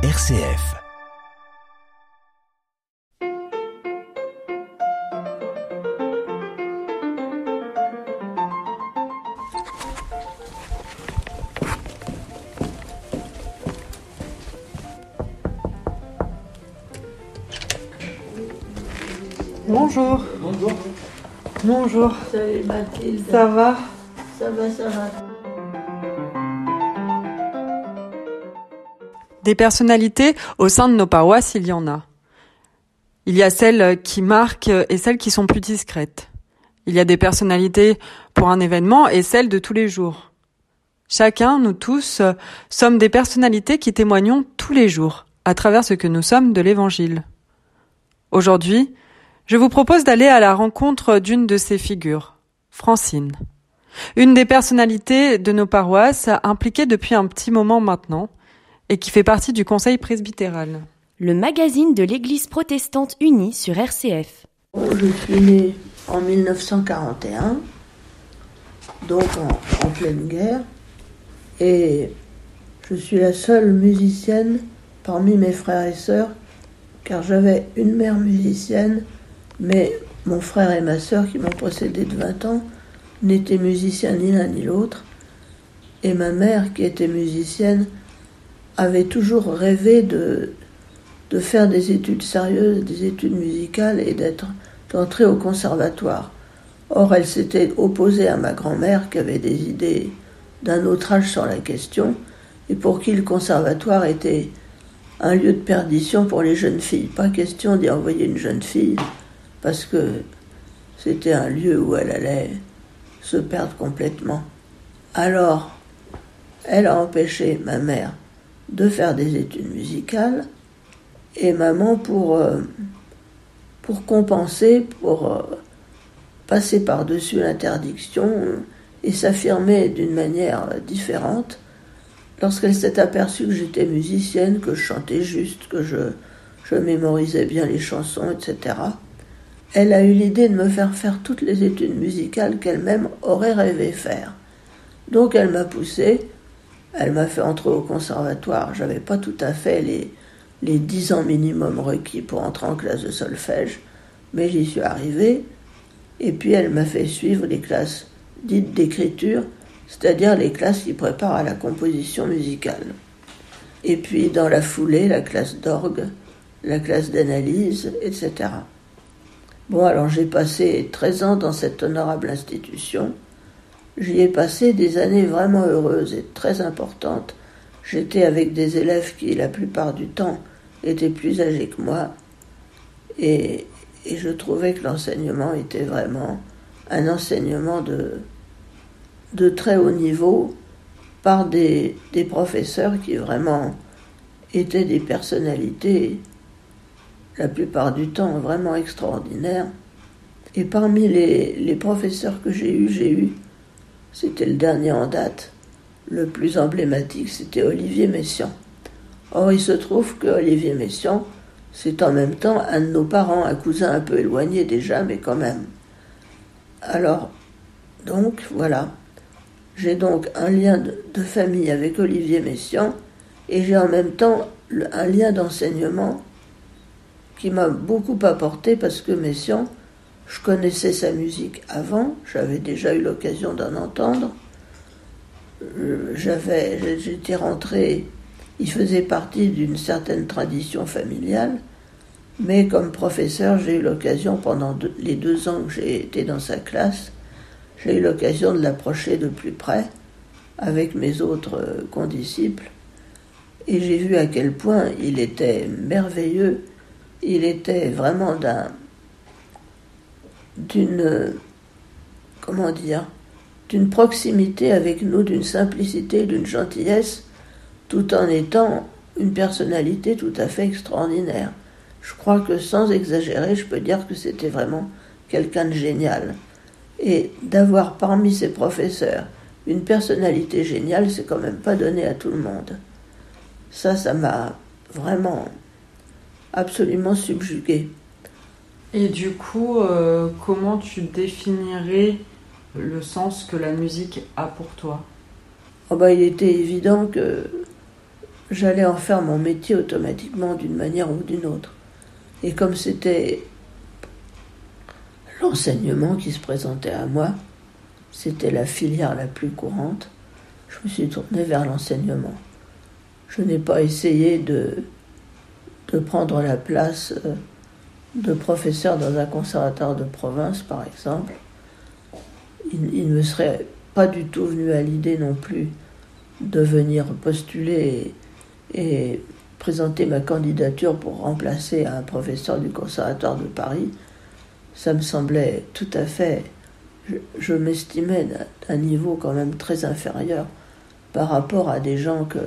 RCF. Bonjour. Bonjour. Bonjour. Salut Mathilde. Ça va? Ça va, ça va. Des personnalités au sein de nos paroisses, il y en a. Il y a celles qui marquent et celles qui sont plus discrètes. Il y a des personnalités pour un événement et celles de tous les jours. Chacun, nous tous, sommes des personnalités qui témoignons tous les jours à travers ce que nous sommes de l'Évangile. Aujourd'hui, je vous propose d'aller à la rencontre d'une de ces figures, Francine. Une des personnalités de nos paroisses impliquées depuis un petit moment maintenant et qui fait partie du conseil presbytéral. Le magazine de l'Église protestante unie sur RCF. Je suis née en 1941, donc en, en pleine guerre, et je suis la seule musicienne parmi mes frères et sœurs, car j'avais une mère musicienne mais mon frère et ma sœur, qui m'ont précédé de 20 ans, n'étaient musiciens ni l'un ni l'autre. Et ma mère, qui était musicienne, avait toujours rêvé de, de faire des études sérieuses, des études musicales et d'être d'entrer au conservatoire. Or, elle s'était opposée à ma grand-mère qui avait des idées d'un autre âge sur la question et pour qui le conservatoire était un lieu de perdition pour les jeunes filles. Pas question d'y envoyer une jeune fille parce que c'était un lieu où elle allait se perdre complètement. Alors, elle a empêché ma mère de faire des études musicales et maman pour, euh, pour compenser, pour euh, passer par-dessus l'interdiction et s'affirmer d'une manière différente, lorsqu'elle s'est aperçue que j'étais musicienne, que je chantais juste, que je, je mémorisais bien les chansons, etc., elle a eu l'idée de me faire faire toutes les études musicales qu'elle-même aurait rêvé faire. Donc elle m'a poussé, elle m'a fait entrer au conservatoire. J'avais pas tout à fait les, les 10 ans minimum requis pour entrer en classe de solfège, mais j'y suis arrivée. Et puis elle m'a fait suivre les classes dites d'écriture, c'est-à-dire les classes qui préparent à la composition musicale. Et puis dans la foulée, la classe d'orgue, la classe d'analyse, etc. Bon, alors j'ai passé 13 ans dans cette honorable institution. J'y ai passé des années vraiment heureuses et très importantes. J'étais avec des élèves qui, la plupart du temps, étaient plus âgés que moi. Et, je trouvais que l'enseignement était vraiment un enseignement de, de très haut niveau par des, des professeurs qui vraiment étaient des personnalités la plupart du temps vraiment extraordinaire. Et parmi les, les professeurs que j'ai eus, j'ai eu, c'était le dernier en date, le plus emblématique, c'était Olivier Messiaen. Or, il se trouve que Olivier Messiaen, c'est en même temps un de nos parents, un cousin un peu éloigné déjà, mais quand même. Alors, donc, voilà. J'ai donc un lien de, famille avec Olivier Messiaen et j'ai en même temps un lien d'enseignement qui m'a beaucoup apporté parce que Messiaen, je connaissais sa musique avant, j'avais déjà eu l'occasion d'en entendre. Euh, j'avais, j'étais rentré, il faisait partie d'une certaine tradition familiale, mais comme professeur, j'ai eu l'occasion pendant les deux ans que j'ai été dans sa classe, j'ai eu l'occasion de l'approcher de plus près avec mes autres euh, condisciples, et j'ai vu à quel point il était merveilleux il était vraiment d'un d'une comment dire d'une proximité avec nous, d'une simplicité, d'une gentillesse, tout en étant une personnalité tout à fait extraordinaire. Je crois que sans exagérer, je peux dire que c'était vraiment quelqu'un de génial. Et d'avoir parmi ses professeurs une personnalité géniale, c'est quand même pas donné à tout le monde. Ça, ça m'a vraiment absolument subjugué. Et du coup, euh, comment tu définirais le sens que la musique a pour toi? Oh bah, Il était évident que j'allais en faire mon métier automatiquement d'une manière ou d'une autre. Et comme c'était l'enseignement qui se présentait à moi, c'était la filière la plus courante, je me suis tournée vers l'enseignement. Je n'ai pas essayé de, prendre la place euh, de professeur dans un conservatoire de province, par exemple. Il ne me serait pas du tout venu à l'idée non plus de venir postuler et, présenter ma candidature pour remplacer un professeur du Conservatoire de Paris, ça me semblait tout à fait. Je, m'estimais d'un niveau quand même très inférieur par rapport à des gens que,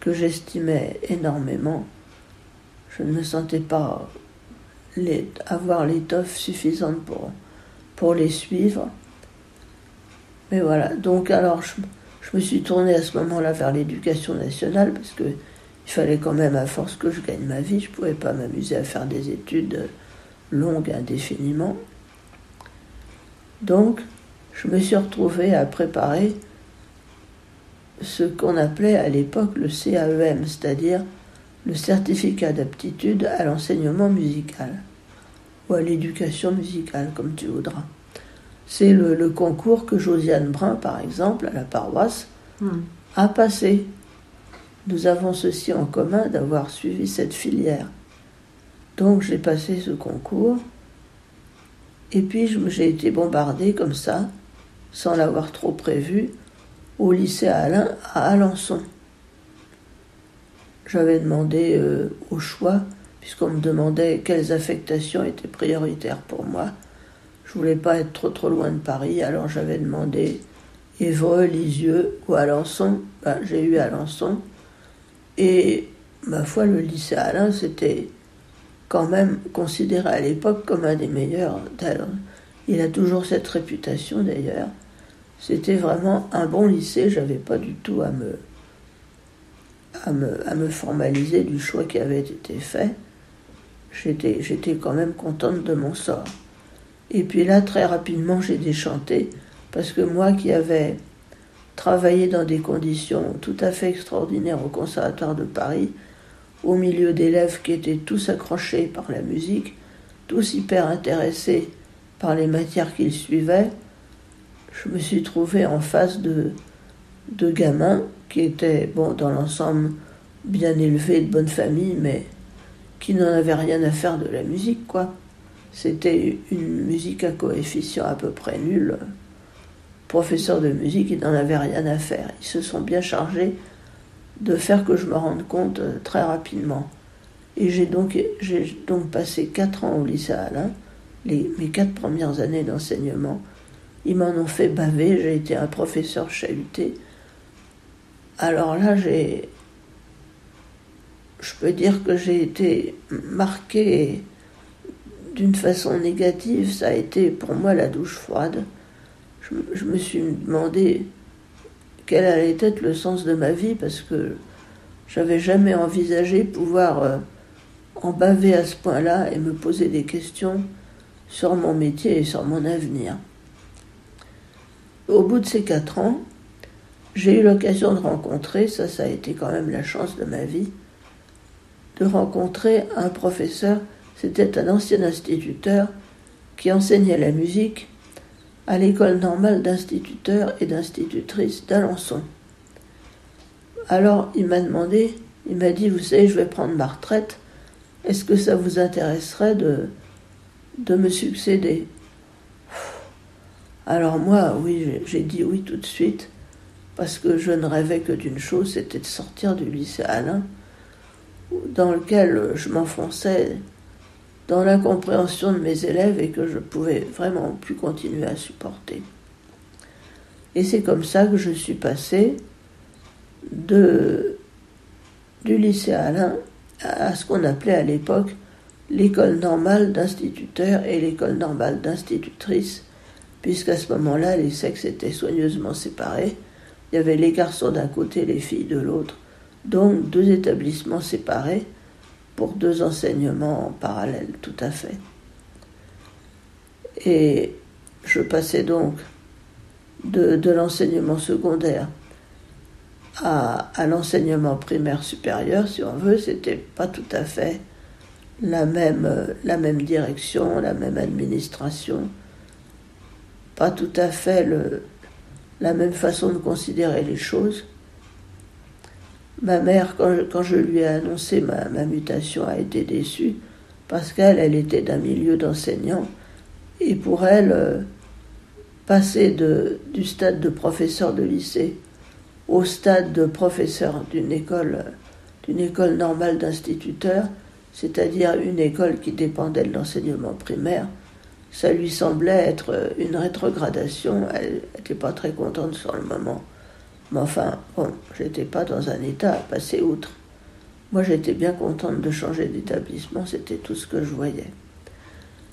que j'estimais énormément. Je ne me sentais pas avoir l'étoffe suffisante pour, pour les suivre. Mais voilà, donc alors je, je me suis tournée à ce moment-là vers l'éducation nationale parce que il fallait quand même, à force que je gagne ma vie, je ne pouvais pas m'amuser à faire des études longues indéfiniment. Donc, je me suis retrouvée à préparer ce qu'on appelait à l'époque le CAEM, c'est-à-dire le certificat d'aptitude à l'enseignement musical ou à l'éducation musicale, comme tu voudras. C'est le, concours que Josiane Brun, par exemple, à la paroisse, hmm. a passé. Nous avons ceci en commun d'avoir suivi cette filière. Donc j'ai passé ce concours, et puis j'ai été bombardée comme ça, sans l'avoir trop prévu, au lycée Alain à Alençon. J'avais demandé euh, au choix, puisqu'on me demandait quelles affectations étaient prioritaires pour moi. Je voulais pas être trop trop loin de Paris, alors j'avais demandé Évreux, Lisieux ou Alençon. Ben, j'ai eu Alençon. Et ma foi, le lycée Alain, c'était quand même considéré à l'époque comme un des meilleurs. Il a toujours cette réputation d'ailleurs. C'était vraiment un bon lycée, j'avais pas du tout à me, à me, formaliser du choix qui avait été fait. J'étais, quand même contente de mon sort. Et puis là, très rapidement, j'ai déchanté, parce que moi qui avais travaillé dans des conditions tout à fait extraordinaires au Conservatoire de Paris, au milieu d'élèves qui étaient tous accrochés par la musique, tous hyper intéressés par les matières qu'ils suivaient, je me suis trouvé en face de, de gamins qui étaient, bon, dans l'ensemble, bien élevés, de bonne famille, mais qui n'en avaient rien à faire de la musique, quoi. C'était une musique à coefficient à peu près nul. Professeur de musique, il n'en avait rien à faire. Ils se sont bien chargés de faire que je me rende compte euh, très rapidement. Et j'ai donc, j'ai donc passé quatre ans au lycée Alain, les, mes quatre premières années d'enseignement. Ils m'en ont fait baver, j'ai été un professeur chahuté. Alors là, j'ai. Je peux dire que j'ai été marqué d'une façon négative, ça a été pour moi la douche froide. Je, me suis demandé quel allait être le sens de ma vie parce que j'avais jamais envisagé pouvoir euh, en baver à ce point-là et me poser des questions sur mon métier et sur mon avenir. Au bout de ces quatre ans, j'ai eu l'occasion de rencontrer, ça ça a été quand même la chance de ma vie, de rencontrer un professeur. C'était un ancien instituteur qui enseignait la musique à l'école normale d'instituteurs et d'institutrices d'Alençon. Alors il m'a demandé, il m'a dit, vous savez, je vais prendre ma retraite, est-ce que ça vous intéresserait de, de me succéder? Alors moi, oui, j'ai dit oui tout de suite, parce que je ne rêvais que d'une chose, c'était de sortir du lycée Alain, dans lequel je m'enfonçais dans l'incompréhension de mes élèves et que je pouvais vraiment plus continuer à supporter. Et c'est comme ça que je suis passée du lycée Alain à ce qu'on appelait à l'époque l'école normale d'instituteurs et l'école normale d'institutrices, puisqu'à ce moment-là, les sexes étaient soigneusement séparés. Il y avait les garçons d'un côté, les filles de l'autre, donc deux établissements séparés pour deux enseignements en parallèle, tout à fait. Et je passais donc de, l'enseignement secondaire à, l'enseignement primaire supérieur, si on veut, c'était pas tout à fait la même direction, la même administration, pas tout à fait le, la même façon de considérer les choses. Ma mère, quand je, lui ai annoncé ma, mutation, a été déçue parce qu'elle, elle était d'un milieu d'enseignants et pour elle, euh, passer du stade de professeur de lycée au stade de professeur d'une école, d'une école normale d'instituteur, c'est-à-dire une école qui dépendait de l'enseignement primaire, ça lui semblait être une rétrogradation. Elle n'était pas très contente sur le moment. Mais enfin, bon, j'étais pas dans un état à passer outre. Moi, j'étais bien contente de changer d'établissement, c'était tout ce que je voyais.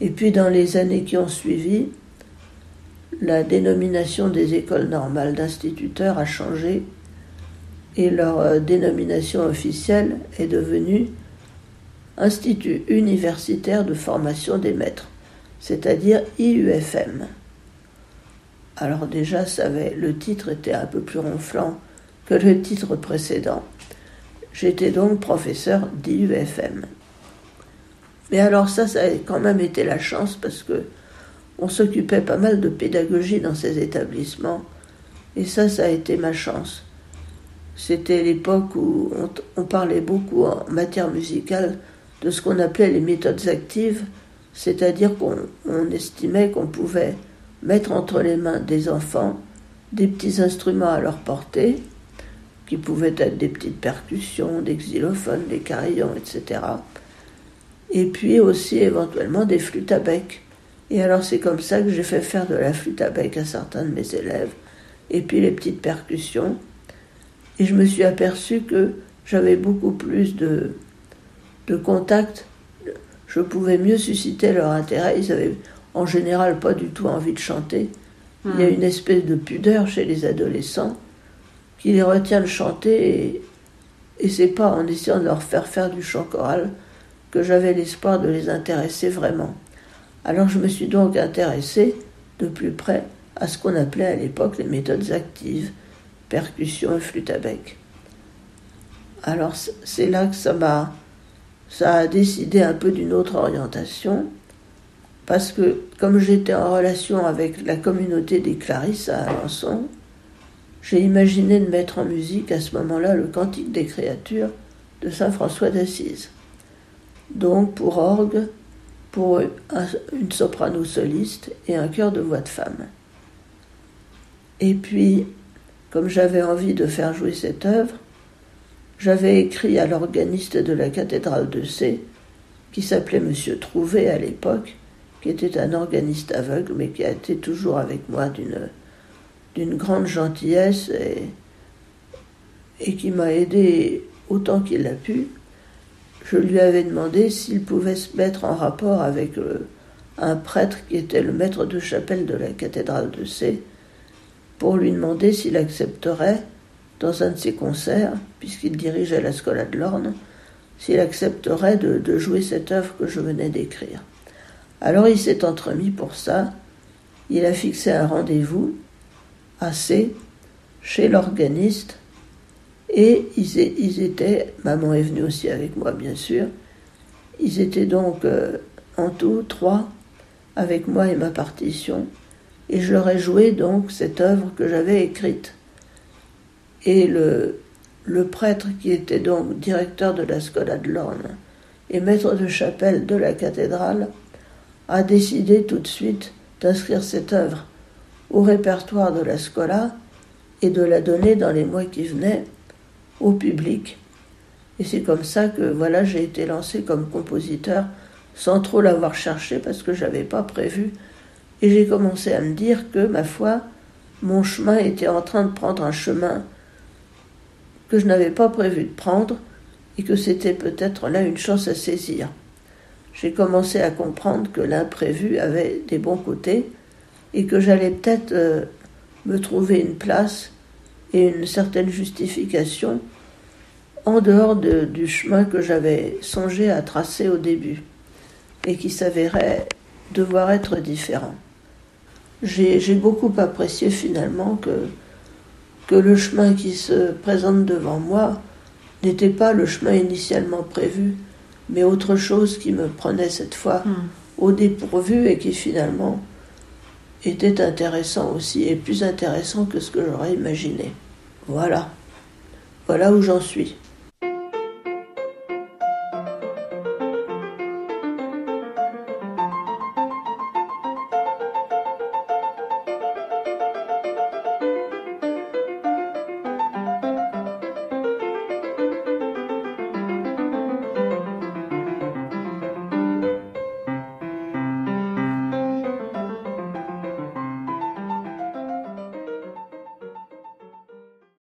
Et puis, dans les années qui ont suivi, la dénomination des écoles normales d'instituteurs a changé et leur euh, dénomination officielle est devenue Institut universitaire de formation des maîtres, c'est-à-dire IUFM. Alors déjà, le titre était un peu plus ronflant que le titre précédent. J'étais donc professeur d'IUFM. Mais alors ça, ça a quand même été la chance parce que on s'occupait pas mal de pédagogie dans ces établissements. Et ça, ça a été ma chance. C'était l'époque où on, parlait beaucoup en matière musicale de ce qu'on appelait les méthodes actives, c'est-à-dire qu'on estimait qu'on pouvait mettre entre les mains des enfants des petits instruments à leur portée, qui pouvaient être des petites percussions, des xylophones, des carillons, etc. Et puis aussi éventuellement des flûtes à bec. Et alors c'est comme ça que j'ai fait faire de la flûte à bec à certains de mes élèves, et puis les petites percussions. Et je me suis aperçu que j'avais beaucoup plus de, de contact, je pouvais mieux susciter leur intérêt. Ils avaient en général pas du tout envie de chanter. Il y a hmm. une espèce de pudeur chez les adolescents qui les retient de chanter et, et c'est pas en essayant de leur faire faire du chant choral que j'avais l'espoir de les intéresser vraiment. Alors je me suis donc intéressé de plus près à ce qu'on appelait à l'époque les méthodes actives, percussion et flûte à bec. Alors c'est là que ça m'a ça a décidé un peu d'une autre orientation, parce que comme j'étais en relation avec la communauté des Clarisses à Alençon, j'ai imaginé de mettre en musique à ce moment-là le Cantique des créatures de Saint François d'Assise. Donc pour orgue, pour une soprano soliste et un chœur de voix de femme. Et puis, comme j'avais envie de faire jouer cette œuvre, j'avais écrit à l'organiste de la cathédrale de C, qui s'appelait Monsieur Trouvé à l'époque, qui était un organiste aveugle, mais qui a été toujours avec moi d'une, grande gentillesse et, et qui m'a aidé autant qu'il a pu. Je lui avais demandé s'il pouvait se mettre en rapport avec euh, un prêtre qui était le maître de chapelle de la cathédrale de C, pour lui demander s'il accepterait dans un de ses concerts, puisqu'il dirigeait la Scola de l'Orne, s'il accepterait de, jouer cette œuvre que je venais d'écrire. Alors il s'est entremis pour ça. Il a fixé un rendez-vous assez chez l'organiste et ils, étaient, maman est venue aussi avec moi bien sûr, ils étaient donc euh, en tout trois avec moi et ma partition et je leur ai joué donc cette œuvre que j'avais écrite. Et le, prêtre qui était donc directeur de la Scola de l'Orne et maître de chapelle de la cathédrale a décidé tout de suite d'inscrire cette œuvre au répertoire de la Scola et de la donner dans les mois qui venaient au public. Et c'est comme ça que voilà, j'ai été lancé comme compositeur sans trop l'avoir cherché parce que j'avais pas prévu. Et j'ai commencé à me dire que, ma foi, mon chemin était en train de prendre un chemin que je n'avais pas prévu de prendre et que c'était peut-être là une chance à saisir. J'ai commencé à comprendre que l'imprévu avait des bons côtés et que j'allais peut-être euh, me trouver une place et une certaine justification en dehors du chemin que j'avais songé à tracer au début et qui s'avérait devoir être différent. J'ai beaucoup apprécié finalement que que le chemin qui se présente devant moi n'était pas le chemin initialement prévu, mais autre chose qui me prenait cette fois Hmm. au dépourvu et qui finalement était intéressant aussi, et plus intéressant que ce que j'aurais imaginé. Voilà. Voilà où j'en suis.